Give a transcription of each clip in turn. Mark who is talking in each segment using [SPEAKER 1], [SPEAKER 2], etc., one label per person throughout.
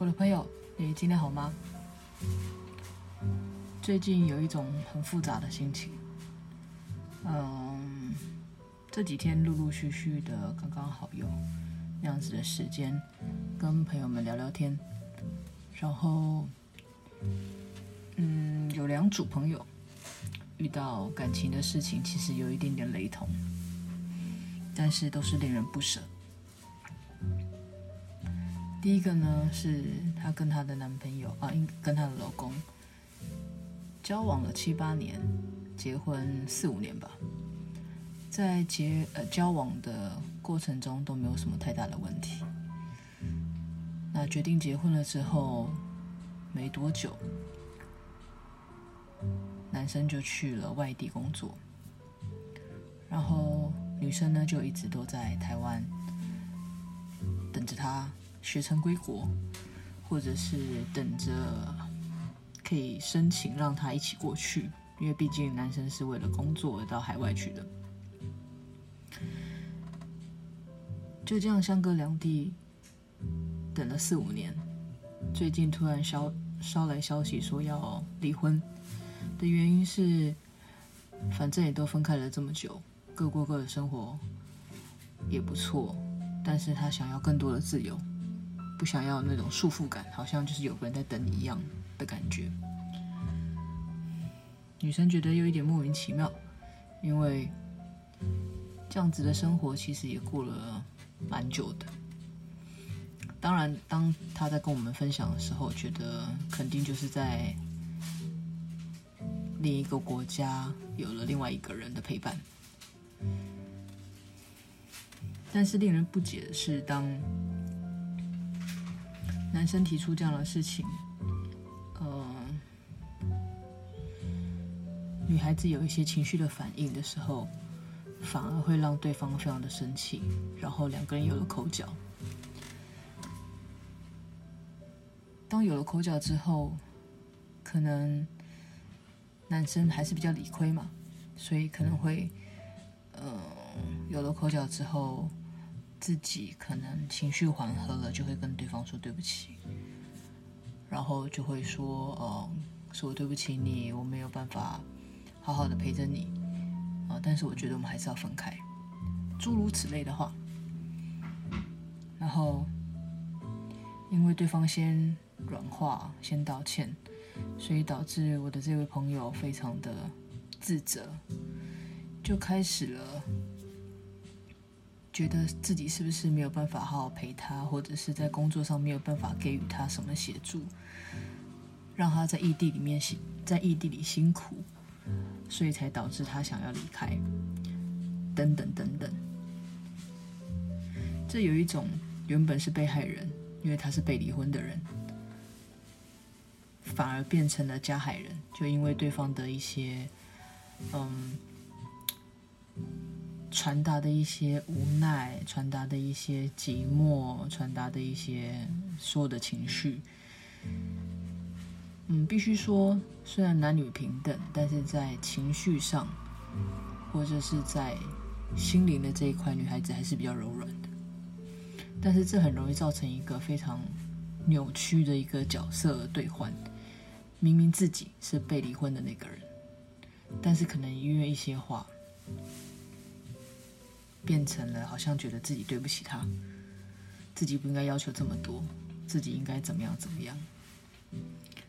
[SPEAKER 1] 我的朋友，你今天好吗？最近有一种很复杂的心情。嗯，这几天陆陆续续的，刚刚好有那样子的时间，跟朋友们聊聊天。然后，嗯，有两组朋友遇到感情的事情，其实有一点点雷同，但是都是令人不舍。第一个呢，是她跟她的男朋友啊，跟她的老公交往了七八年，结婚四五年吧，在结呃交往的过程中都没有什么太大的问题。那决定结婚了之后，没多久，男生就去了外地工作，然后女生呢就一直都在台湾等着他。学成归国，或者是等着可以申请让他一起过去，因为毕竟男生是为了工作而到海外去的。就这样相隔两地，等了四五年，最近突然消捎来消息说要离婚的原因是，反正也都分开了这么久，各过各的生活也不错，但是他想要更多的自由。不想要那种束缚感，好像就是有个人在等你一样的感觉。女生觉得有一点莫名其妙，因为这样子的生活其实也过了蛮久的。当然，当她在跟我们分享的时候，觉得肯定就是在另一个国家有了另外一个人的陪伴。但是令人不解的是，当男生提出这样的事情，呃，女孩子有一些情绪的反应的时候，反而会让对方非常的生气，然后两个人有了口角。当有了口角之后，可能男生还是比较理亏嘛，所以可能会，呃，有了口角之后。自己可能情绪缓和了，就会跟对方说对不起，然后就会说：“哦、呃，说我对不起你，我没有办法好好的陪着你啊、但是我觉得我们还是要分开。”诸如此类的话。然后因为对方先软化、先道歉，所以导致我的这位朋友非常的自责，就开始了。觉得自己是不是没有办法好好陪他，或者是在工作上没有办法给予他什么协助，让他在异地里面辛在异地里辛苦，所以才导致他想要离开，等等等等。这有一种原本是被害人，因为他是被离婚的人，反而变成了加害人，就因为对方的一些，嗯。传达的一些无奈，传达的一些寂寞，传达的一些所有的情绪。嗯，必须说，虽然男女平等，但是在情绪上，或者是在心灵的这一块，女孩子还是比较柔软的。但是这很容易造成一个非常扭曲的一个角色兑换。明明自己是被离婚的那个人，但是可能因为一些话。变成了好像觉得自己对不起他，自己不应该要求这么多，自己应该怎么样怎么样。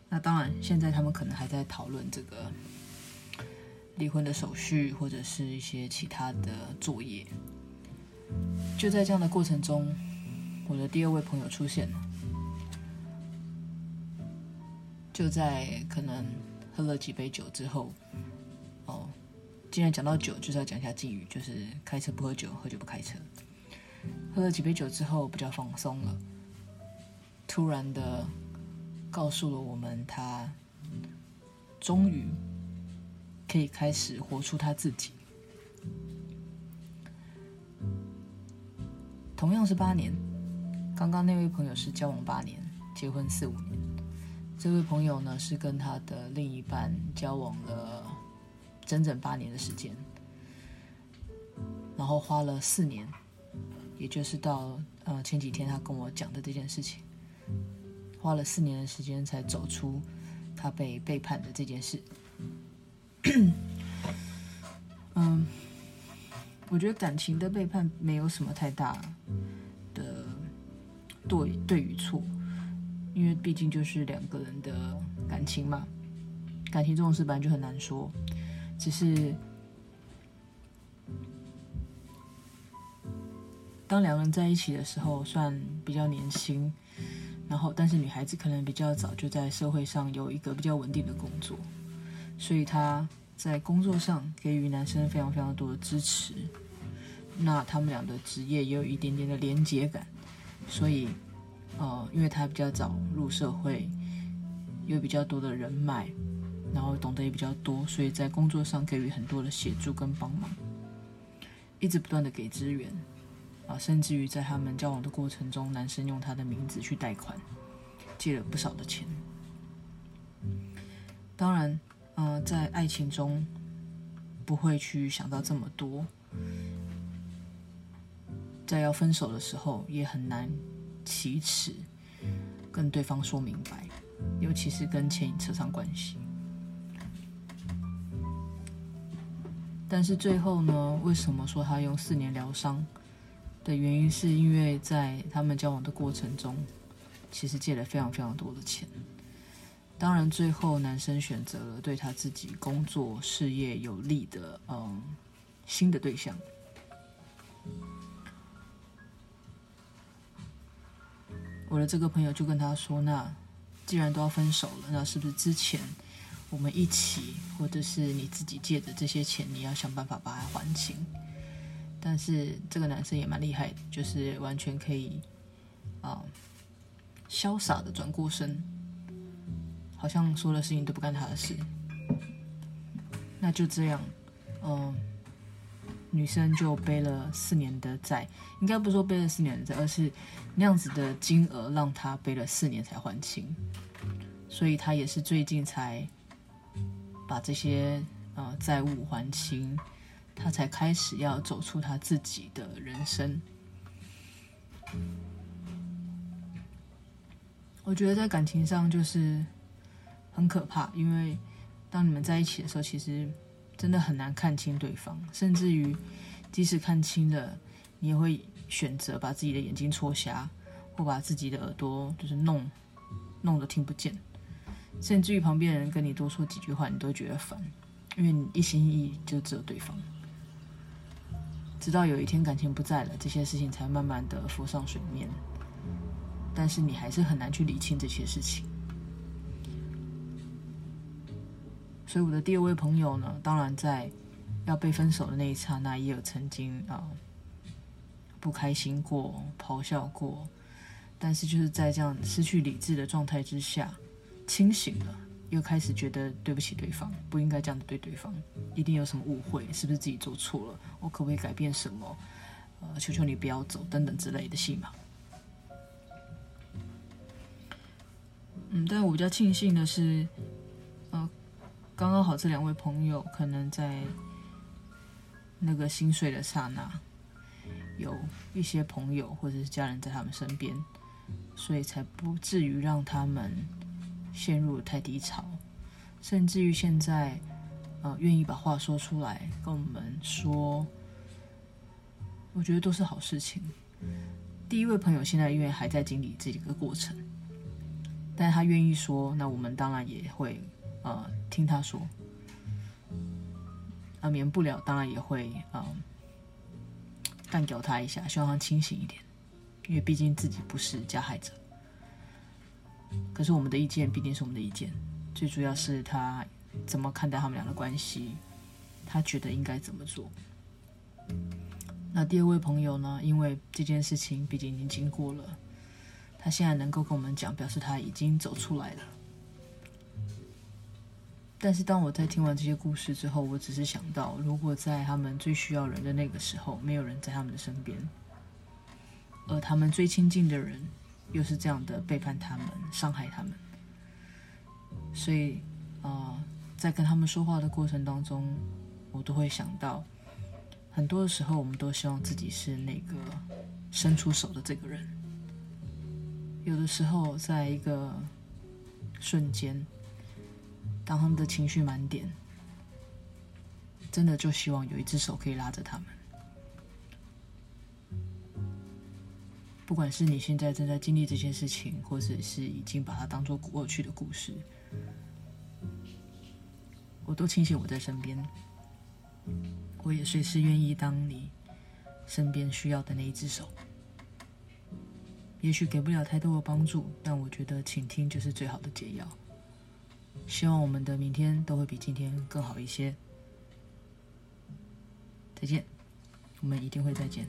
[SPEAKER 1] 那当然，现在他们可能还在讨论这个离婚的手续或者是一些其他的作业。就在这样的过程中，我的第二位朋友出现了。就在可能喝了几杯酒之后。既然讲到酒，就是要讲一下敬语，就是开车不喝酒，喝酒不开车。喝了几杯酒之后，比较放松了，突然的告诉了我们，他终于可以开始活出他自己。同样是八年，刚刚那位朋友是交往八年，结婚四五年，这位朋友呢是跟他的另一半交往了。整整八年的时间，然后花了四年，也就是到呃前几天他跟我讲的这件事情，花了四年的时间才走出他被背叛的这件事。嗯，我觉得感情的背叛没有什么太大的对对与错，因为毕竟就是两个人的感情嘛，感情这种事本来就很难说，只是。当两个人在一起的时候，算比较年轻，然后但是女孩子可能比较早就在社会上有一个比较稳定的工作，所以她在工作上给予男生非常非常多的支持。那他们俩的职业也有一点点的连结感，所以呃，因为她比较早入社会，有比较多的人脉，然后懂得也比较多，所以在工作上给予很多的协助跟帮忙，一直不断的给资源。啊，甚至于在他们交往的过程中，男生用他的名字去贷款，借了不少的钱。当然，呃，在爱情中不会去想到这么多，在要分手的时候也很难启齿跟对方说明白，尤其是跟钱扯上关系。但是最后呢，为什么说他用四年疗伤？的原因是因为在他们交往的过程中，其实借了非常非常多的钱。当然，最后男生选择了对他自己工作事业有利的嗯新的对象。我的这个朋友就跟他说：“那既然都要分手了，那是不是之前我们一起，或者是你自己借的这些钱，你要想办法把它还清？”但是这个男生也蛮厉害，就是完全可以啊，潇洒的转过身，好像所有的事情都不干他的事。那就这样，嗯，女生就背了四年的债，应该不是说背了四年的债，而是那样子的金额让他背了四年才还清。所以他也是最近才把这些呃债务还清。他才开始要走出他自己的人生。我觉得在感情上就是很可怕，因为当你们在一起的时候，其实真的很难看清对方，甚至于即使看清了，你也会选择把自己的眼睛戳瞎，或把自己的耳朵就是弄弄得听不见，甚至于旁边人跟你多说几句话，你都觉得烦，因为你一心一意就只有对方。直到有一天感情不在了，这些事情才慢慢的浮上水面。但是你还是很难去理清这些事情。所以我的第二位朋友呢，当然在要被分手的那一刹那，也有曾经啊、不开心过、咆哮过，但是就是在这样失去理智的状态之下，清醒了。又开始觉得对不起对方，不应该这样子对对方，一定有什么误会，是不是自己做错了？我可不可以改变什么？呃，求求你不要走，等等之类的戏码。嗯，但我比较庆幸的是，呃，刚刚好这两位朋友可能在那个心碎的刹那，有一些朋友或者是家人在他们身边，所以才不至于让他们。陷入太低潮，甚至于现在，呃，愿意把话说出来跟我们说，我觉得都是好事情。第一位朋友现在因为还在经历这个过程，但他愿意说，那我们当然也会呃听他说，啊，免不了当然也会啊干掉他一下，希望他清醒一点，因为毕竟自己不是加害者。可是我们的意见毕竟是我们的意见，最主要是他怎么看待他们俩的关系，他觉得应该怎么做。那第二位朋友呢？因为这件事情毕竟已经经过了，他现在能够跟我们讲，表示他已经走出来了。但是当我在听完这些故事之后，我只是想到，如果在他们最需要人的那个时候，没有人在他们的身边，而他们最亲近的人。又是这样的背叛他们、伤害他们，所以啊、在跟他们说话的过程当中，我都会想到，很多的时候，我们都希望自己是那个伸出手的这个人，有的时候，在一个瞬间，当他们的情绪满点，真的就希望有一只手可以拉着他们。不管是你现在正在经历这件事情，或者是已经把它当做过去的故事，我都庆幸我在身边。我也随时愿意当你身边需要的那一只手。也许给不了太多的帮助，但我觉得倾听就是最好的解药。希望我们的明天都会比今天更好一些。再见，我们一定会再见。